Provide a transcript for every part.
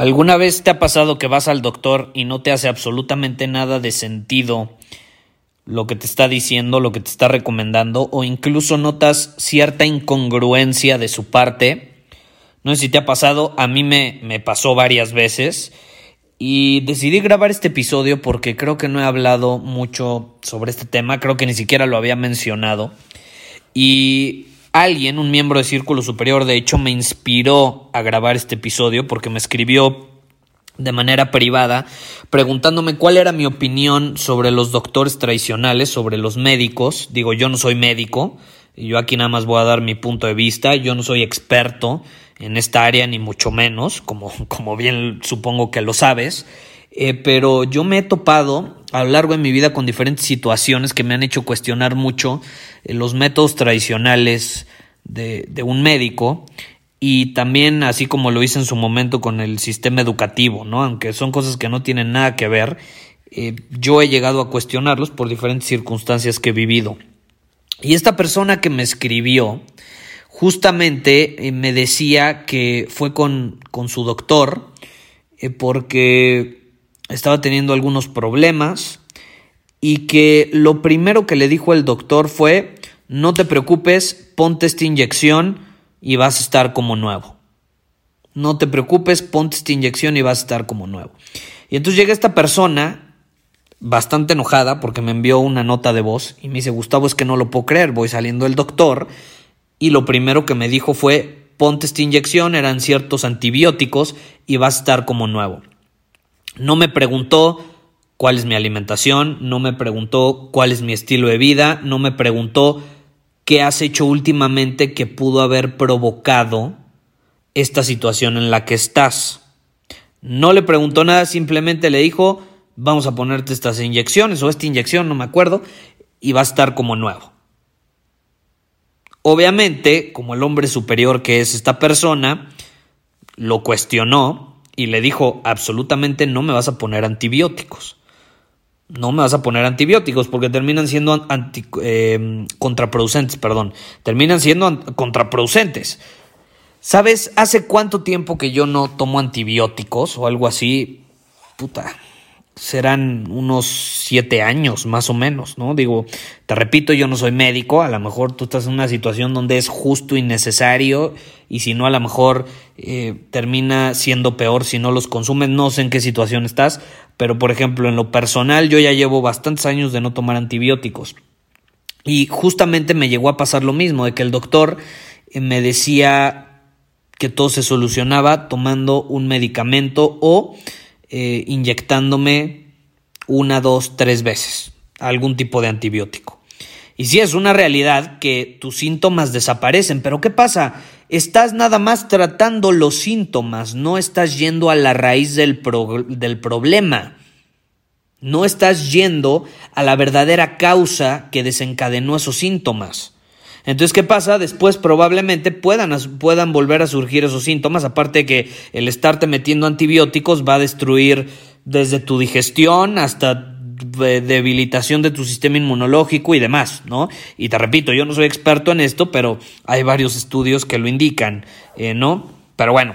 ¿Alguna vez te ha pasado que vas al doctor y no te hace absolutamente nada de sentido lo que te está diciendo, lo que te está recomendando, o incluso notas cierta incongruencia de su parte? No sé si te ha pasado, a mí me, me pasó varias veces y decidí grabar este episodio porque creo que no he hablado mucho sobre este tema, creo que ni siquiera lo había mencionado. Y alguien, un miembro de Círculo Superior, de hecho me inspiró a grabar este episodio porque me escribió de manera privada preguntándome cuál era mi opinión sobre los doctores tradicionales, sobre los médicos. Digo, yo no soy médico, yo aquí nada más voy a dar mi punto de vista, yo no soy experto en esta área ni mucho menos, como, como bien supongo que lo sabes. Eh, pero yo me he topado a lo largo de mi vida con diferentes situaciones que me han hecho cuestionar mucho eh, los métodos tradicionales de, de, un médico y también así como lo hice en su momento con el sistema educativo, ¿no? Aunque son cosas que no tienen nada que ver, eh, yo he llegado a cuestionarlos por diferentes circunstancias que he vivido. Y esta persona que me escribió justamente me decía que fue con, con su doctor porque estaba teniendo algunos problemas y que lo primero que le dijo el doctor fue, no te preocupes, ponte esta inyección y vas a estar como nuevo. No te preocupes, ponte esta inyección y vas a estar como nuevo. Y entonces llega esta persona bastante enojada porque me envió una nota de voz y me dice, Gustavo, es que no lo puedo creer, voy saliendo del doctor y lo primero que me dijo fue, ponte esta inyección, eran ciertos antibióticos y vas a estar como nuevo. No me preguntó cuál es mi alimentación, no me preguntó cuál es mi estilo de vida, no me preguntó qué has hecho últimamente que pudo haber provocado esta situación en la que estás. No le preguntó nada, simplemente le dijo, vamos a ponerte estas inyecciones o esta inyección, no me acuerdo, y va a estar como nuevo. Obviamente, como el hombre superior que es esta persona, lo cuestionó y le dijo, absolutamente no me vas a poner antibióticos. No me vas a poner antibióticos porque terminan siendo em, contraproducentes, perdón. Terminan siendo contraproducentes. ¿Sabes hace cuánto tiempo que yo no tomo antibióticos o algo así? Puta, serán unos siete años más o menos, ¿no? Digo, te repito, yo no soy médico, a lo mejor tú estás en una situación donde es justo y necesario y si no, a lo mejor eh, termina siendo peor si no los consumes, no sé en qué situación estás, pero por ejemplo, en lo personal yo ya llevo bastantes años de no tomar antibióticos y justamente me llegó a pasar lo mismo, de que el doctor eh, me decía que todo se solucionaba tomando un medicamento o eh, inyectándome una, dos, tres veces algún tipo de antibiótico. Y si es una realidad que tus síntomas desaparecen, pero ¿qué pasa? Estás nada más tratando los síntomas, no estás yendo a la raíz del, del problema. No estás yendo a la verdadera causa que desencadenó esos síntomas. Entonces, ¿qué pasa? Después probablemente puedan, puedan volver a surgir esos síntomas, aparte de que el estarte metiendo antibióticos va a destruir desde tu digestión hasta debilitación de tu sistema inmunológico y demás, ¿no? Y te repito, yo no soy experto en esto, pero hay varios estudios que lo indican, eh, ¿no? Pero bueno,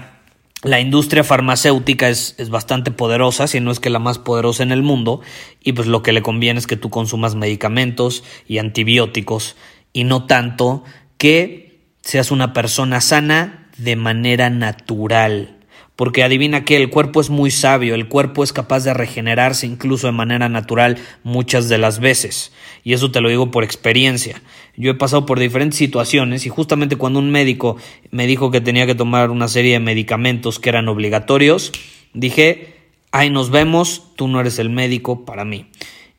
la industria farmacéutica es, es, bastante poderosa, si no es que la más poderosa en el mundo, y pues lo que le conviene es que tú consumas medicamentos y antibióticos y no tanto que seas una persona sana de manera natural. porque adivina que el cuerpo es muy sabio, el cuerpo es capaz de regenerarse incluso de manera natural muchas de las veces, y eso te lo digo por experiencia. Yo he pasado por diferentes situaciones y justamente cuando un médico me dijo que tenía que tomar una serie de medicamentos que eran obligatorios, dije, ay, nos vemos, tú no eres el médico para mí.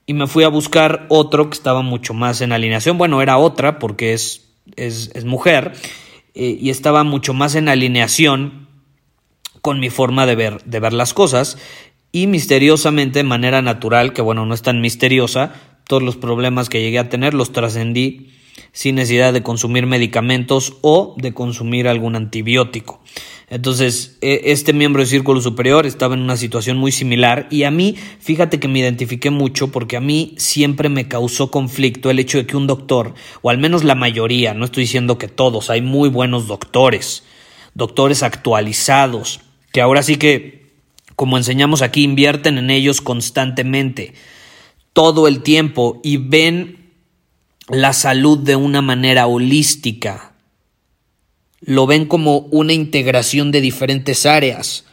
Y me fui a buscar otro que estaba mucho más en alineación, bueno, era otra porque es, es, mujer, eh, y estaba mucho más en alineación con mi forma de ver, de ver las cosas y misteriosamente, de manera natural, que bueno, no es tan misteriosa, todos los problemas que llegué a tener los trascendí sin necesidad de consumir medicamentos o de consumir algún antibiótico. Entonces, e, este miembro del círculo superior estaba en una situación muy similar y a mí, fíjate que me identifiqué mucho porque a mí siempre me causó conflicto el hecho de que un doctor, o al menos la mayoría, no estoy diciendo que todos, hay muy buenos doctores, doctores actualizados, que ahora sí que, como enseñamos aquí, invierten en ellos constantemente, todo el tiempo y ven la salud de una manera holística. Lo ven como una integración de diferentes áreas.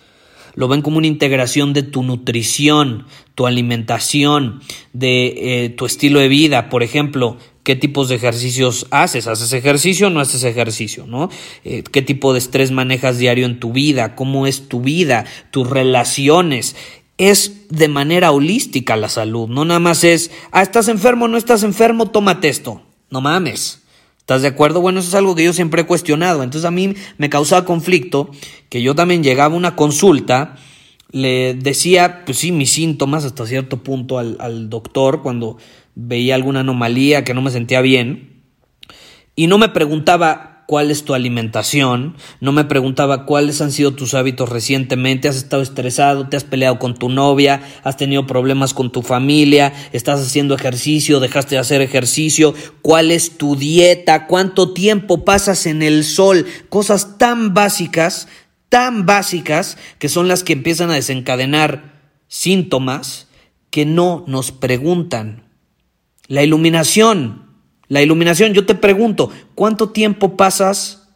Lo ven como una integración de tu nutrición, tu alimentación, de eh, tu estilo de vida. Por ejemplo, qué tipos de ejercicios haces, haces ejercicio o no haces ejercicio, ¿no? Eh, qué tipo de estrés manejas diario en tu vida, cómo es tu vida, tus relaciones. Es de manera holística la salud, no nada más es, ah, estás enfermo, no estás enfermo, tómate esto. No mames. ¿Estás de acuerdo? Bueno, eso es algo que yo siempre he cuestionado. Entonces a mí me causaba conflicto que yo también llegaba a una consulta, le decía, pues sí, mis síntomas hasta cierto punto al, al doctor cuando veía alguna anomalía, que no me sentía bien, y no me preguntaba cuál es tu alimentación, no me preguntaba cuáles han sido tus hábitos recientemente, has estado estresado, te has peleado con tu novia, has tenido problemas con tu familia, estás haciendo ejercicio, dejaste de hacer ejercicio, cuál es tu dieta, cuánto tiempo pasas en el sol, cosas tan básicas, tan básicas, que son las que empiezan a desencadenar síntomas que no nos preguntan. La iluminación. La iluminación, yo te pregunto, ¿cuánto tiempo pasas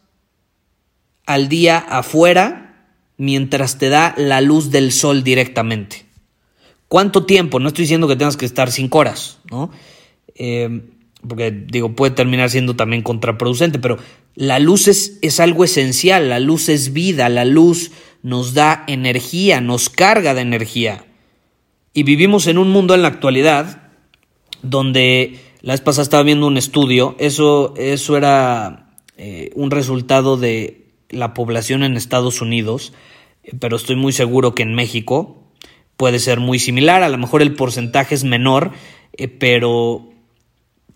al día afuera mientras te da la luz del sol directamente? ¿Cuánto tiempo? No estoy diciendo que tengas que estar cinco horas, ¿no? Eh, porque digo, puede terminar siendo también contraproducente, pero la luz es, es algo esencial, la luz es vida, la luz nos da energía, nos carga de energía. Y vivimos en un mundo en la actualidad donde la vez pasada estaba viendo un estudio, eso, eso era eh, un resultado de la población en Estados Unidos, eh, pero estoy muy seguro que en México puede ser muy similar, a lo mejor el porcentaje es menor, eh, pero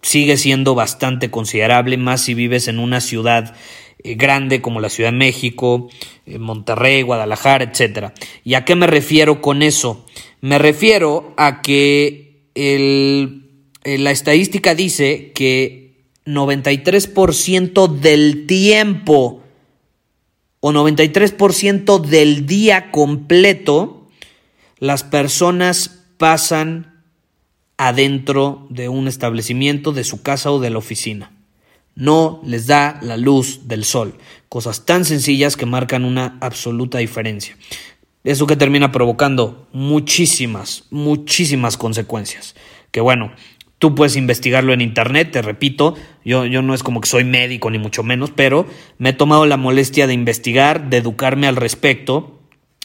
sigue siendo bastante considerable, más si vives en una ciudad grande como la Ciudad de México, Monterrey, Guadalajara, etc. ¿Y a qué me refiero con eso? Me refiero a que el eh, la estadística dice que 93% del tiempo o 93% del día completo las personas pasan adentro de un establecimiento, de su casa o de la oficina. No les da la luz del sol. Cosas tan sencillas que marcan una absoluta diferencia. Eso que termina provocando muchísimas, muchísimas consecuencias. Que bueno, Tú puedes investigarlo en internet, te repito, yo, yo no es como que soy médico ni mucho menos, pero me he tomado la molestia de investigar, de educarme al respecto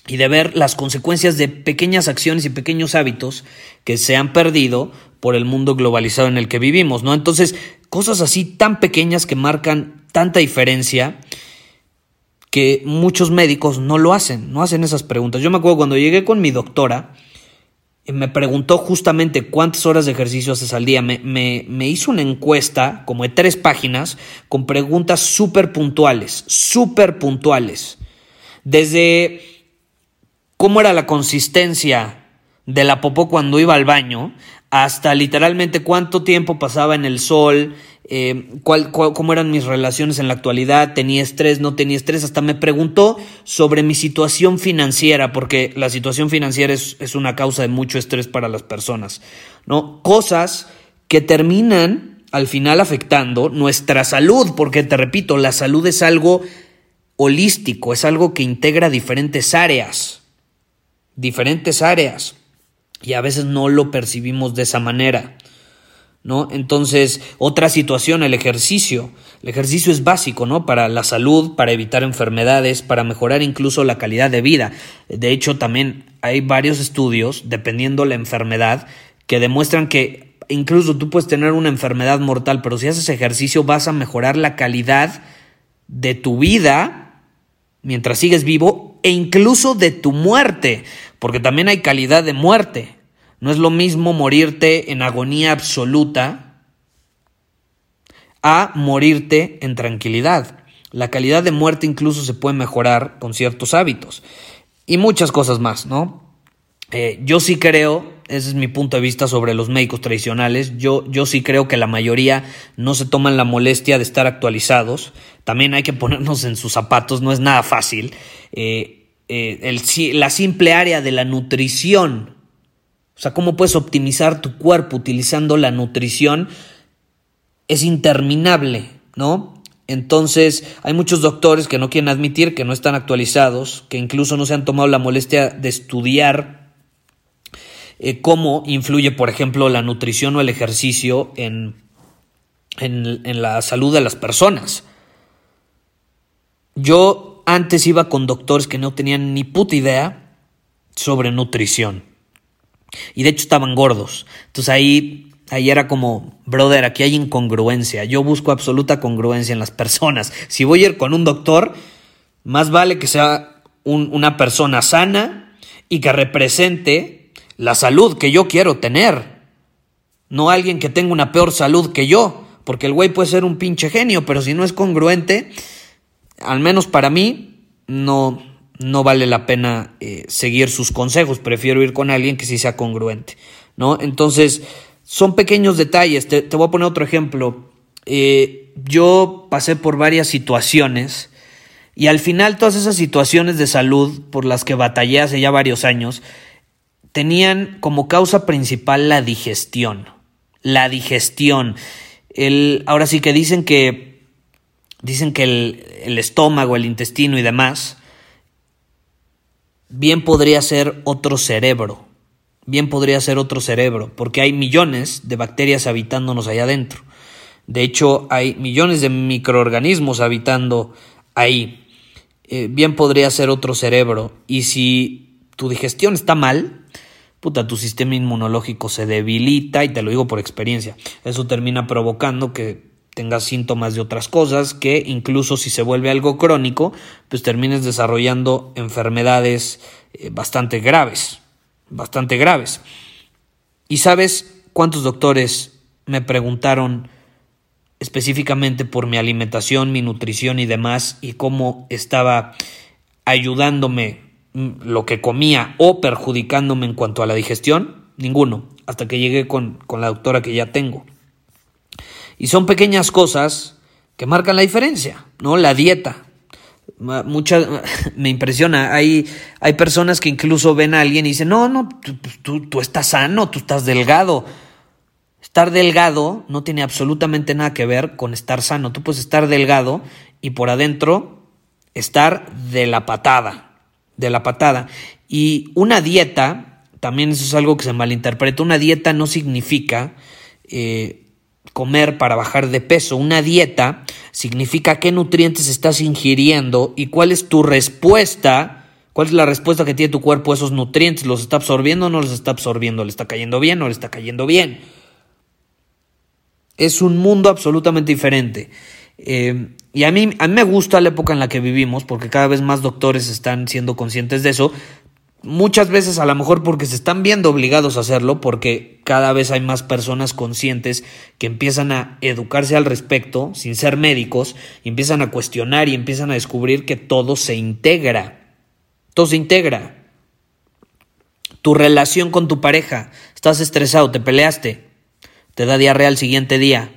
y de ver las consecuencias de pequeñas acciones y pequeños hábitos que se han perdido por el mundo globalizado en el que vivimos, ¿no? Entonces, cosas así tan pequeñas que marcan tanta diferencia que muchos médicos no lo hacen, no hacen esas preguntas. Yo me acuerdo cuando llegué con mi doctora, me preguntó justamente cuántas horas de ejercicio haces al día. Me, me, hizo una encuesta como de tres páginas con preguntas súper puntuales, súper puntuales. Desde cómo era la consistencia de la popó cuando iba al baño, hasta literalmente cuánto tiempo pasaba en el sol, eh, cuál, cómo eran mis relaciones en la actualidad, tenía estrés, no tenía estrés, hasta me preguntó sobre mi situación financiera, porque la situación financiera es, es una causa de mucho estrés para las personas, ¿no? Cosas que terminan al final afectando nuestra salud, porque te repito, la salud es algo holístico, es algo que integra diferentes áreas, diferentes áreas, y a veces no lo percibimos de esa manera. ¿No? Entonces, otra situación, el ejercicio. El ejercicio es básico, ¿no? Para la salud, para evitar enfermedades, para mejorar incluso la calidad de vida. De hecho, también hay varios estudios, dependiendo la enfermedad, que demuestran que incluso tú puedes tener una enfermedad mortal, pero si haces ejercicio vas a mejorar la calidad de tu vida mientras sigues vivo e incluso de tu muerte, porque también hay calidad de muerte. No es lo mismo morirte en agonía absoluta a morirte en tranquilidad. La calidad de muerte incluso se puede mejorar con ciertos hábitos y muchas cosas más, ¿no? Eh, yo sí creo, ese es mi punto de vista sobre los médicos tradicionales, yo, yo sí creo que la mayoría no se toman la molestia de estar actualizados, también hay que ponernos en sus zapatos, no es nada fácil. Eh, eh, la simple área de la nutrición, o sea, cómo puedes optimizar tu cuerpo utilizando la nutrición, es interminable, ¿no? Entonces, hay muchos doctores que no quieren admitir que no están actualizados, que incluso no se han tomado la molestia de estudiar eh, cómo influye, por ejemplo, la nutrición o el ejercicio en, en, en la salud de las personas. Yo antes iba con doctores que no tenían ni puta idea sobre nutrición. Y de hecho estaban gordos. Entonces ahí Ahí era como, brother, aquí hay incongruencia. Yo busco absoluta congruencia en las personas. Si voy a ir con un doctor, más vale que sea una persona sana y que represente la salud que yo quiero tener. No alguien que tenga una peor salud que yo. Porque el güey puede ser un pinche genio, pero si no es congruente, al menos para mí, no, no vale la pena eh, seguir sus consejos. Prefiero ir con alguien que sí sea congruente. ¿No? Entonces son pequeños detalles. Te, voy a poner otro ejemplo. Eh, yo pasé por varias situaciones y al final todas esas situaciones de salud por las que batallé hace ya varios años tenían como causa principal la digestión. La digestión. El, ahora sí que dicen que dicen que el, estómago, el intestino y demás bien podría ser otro cerebro bien podría ser otro cerebro, porque hay millones de bacterias habitándonos allá adentro. De hecho, hay millones de microorganismos habitando ahí. Eh, bien podría ser otro cerebro. Y si tu digestión está mal, puta, tu sistema inmunológico se debilita, y te lo digo por experiencia. Eso termina provocando que tengas síntomas de otras cosas, que incluso si se vuelve algo crónico, pues termines desarrollando enfermedades eh, bastante graves bastante graves. ¿Y sabes cuántos doctores me preguntaron específicamente por mi alimentación, mi nutrición y demás y cómo estaba ayudándome mm, lo que comía o perjudicándome en cuanto a la digestión? Ninguno, hasta que llegué con, con la doctora que ya tengo. Y son pequeñas cosas que marcan la diferencia, ¿no? La dieta, Muchas, me impresiona. Hay, hay personas que incluso ven a alguien y dicen, no, no, tú, tú, estás sano, tú estás delgado. Estar delgado no tiene absolutamente nada que ver con estar sano. Tú puedes estar delgado y por adentro estar de la patada, de la patada. Y una dieta, también eso es algo que se malinterpreta, una dieta no significa eh, comer para bajar de peso. Una dieta significa qué nutrientes estás ingiriendo y cuál es tu respuesta, cuál es la respuesta que tiene tu cuerpo a esos nutrientes. ¿Los está absorbiendo o no los está absorbiendo? ¿Le está cayendo bien o le está cayendo bien? Es un mundo absolutamente diferente. Eh, y a mí, a mí me gusta la época en la que vivimos porque cada vez más doctores están siendo conscientes de eso, Muchas veces a lo mejor porque se están viendo obligados a hacerlo, porque cada vez hay más personas conscientes que empiezan a educarse al respecto, sin ser médicos, y empiezan a cuestionar y empiezan a descubrir que todo se integra. Todo se integra. Tu relación con tu pareja, estás estresado, te peleaste, te da diarrea al siguiente día.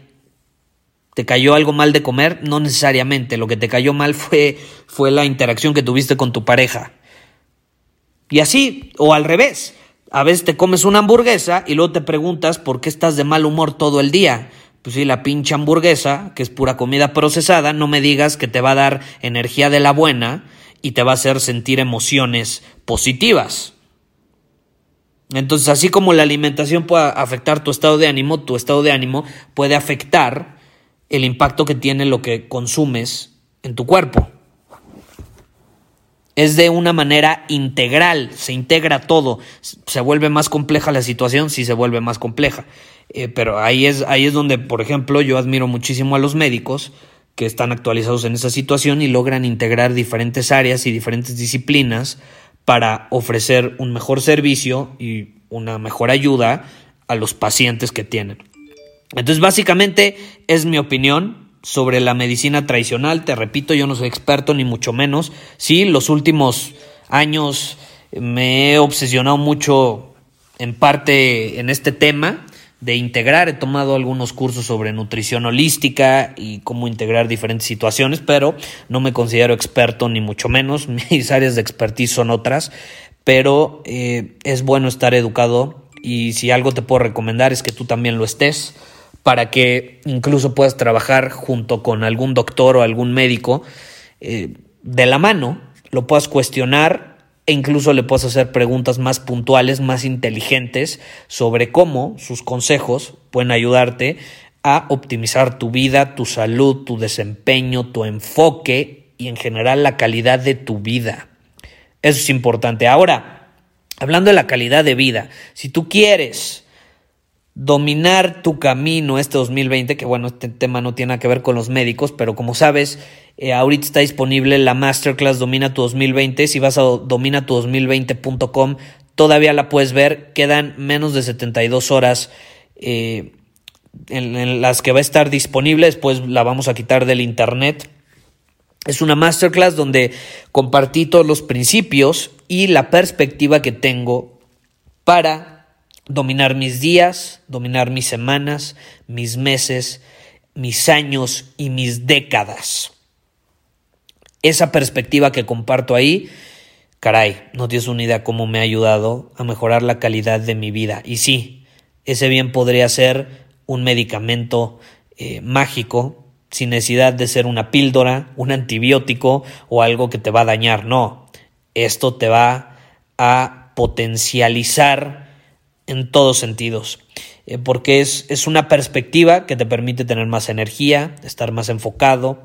¿Te cayó algo mal de comer? No necesariamente. Lo que te cayó mal fue, fue la interacción que tuviste con tu pareja y así, o al revés. A veces te comes una hamburguesa y luego te preguntas por qué estás de mal humor todo el día. Pues sí, la pinche hamburguesa, que es pura comida procesada, no me digas que te va a dar energía de la buena y te va a hacer sentir emociones positivas. Entonces, así como la alimentación puede afectar tu estado de ánimo, tu estado de ánimo puede afectar el impacto que tiene lo que consumes en tu cuerpo. Es de una manera integral, se integra todo. Se vuelve más compleja la situación si se vuelve más compleja. Eh, pero ahí es, ahí es donde, por ejemplo, yo admiro muchísimo a los médicos que están actualizados en esa situación y logran integrar diferentes áreas y diferentes disciplinas para ofrecer un mejor servicio y una mejor ayuda a los pacientes que tienen. Entonces, básicamente es mi opinión sobre la medicina tradicional. Te repito, yo no soy experto ni mucho menos. Sí, los últimos años me he obsesionado mucho en parte en este tema de integrar. He tomado algunos cursos sobre nutrición holística y cómo integrar diferentes situaciones, pero no me considero experto ni mucho menos. Mis áreas de expertise son otras, pero eh, es bueno estar educado y si algo te puedo recomendar es que tú también lo estés para que incluso puedas trabajar junto con algún doctor o algún médico eh, de la mano, lo puedas cuestionar e incluso le puedes hacer preguntas más puntuales, más inteligentes sobre cómo sus consejos pueden ayudarte a optimizar tu vida, tu salud, tu desempeño, tu enfoque y en general la calidad de tu vida. Eso es importante. Ahora, hablando de la calidad de vida, si tú quieres dominar tu camino este 2020, que bueno, este tema no tiene nada que ver con los médicos, pero como sabes, eh, ahorita está disponible la Masterclass Domina tu 2020. Si vas a dominatu2020.com, todavía la puedes ver. Quedan menos de 72 horas eh, en, en las que va a estar disponible. Después la vamos a quitar del internet. Es una masterclass donde compartí todos los principios y la perspectiva que tengo para dominar mis días, dominar mis semanas, mis meses, mis años y mis décadas. Esa perspectiva que comparto ahí, caray, no tienes una idea cómo me ha ayudado a mejorar la calidad de mi vida. Y sí, ese bien podría ser un medicamento eh, mágico, sin necesidad de ser una píldora, un antibiótico o algo que te va a dañar. No, esto te va a potencializar en todos sentidos, eh, porque es, es, una perspectiva que te permite tener más energía, estar más enfocado,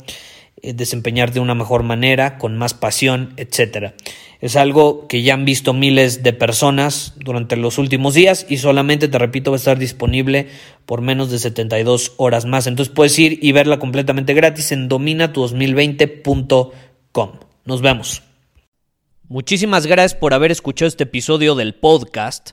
eh, desempeñarte de una mejor manera, con más pasión, etc. Es algo que ya han visto miles de personas durante los últimos días y solamente, te repito, va a estar disponible por menos de 72 horas más. Entonces puedes ir y verla completamente gratis en dominatu2020.com. Nos vemos. Muchísimas gracias por haber escuchado este episodio del podcast.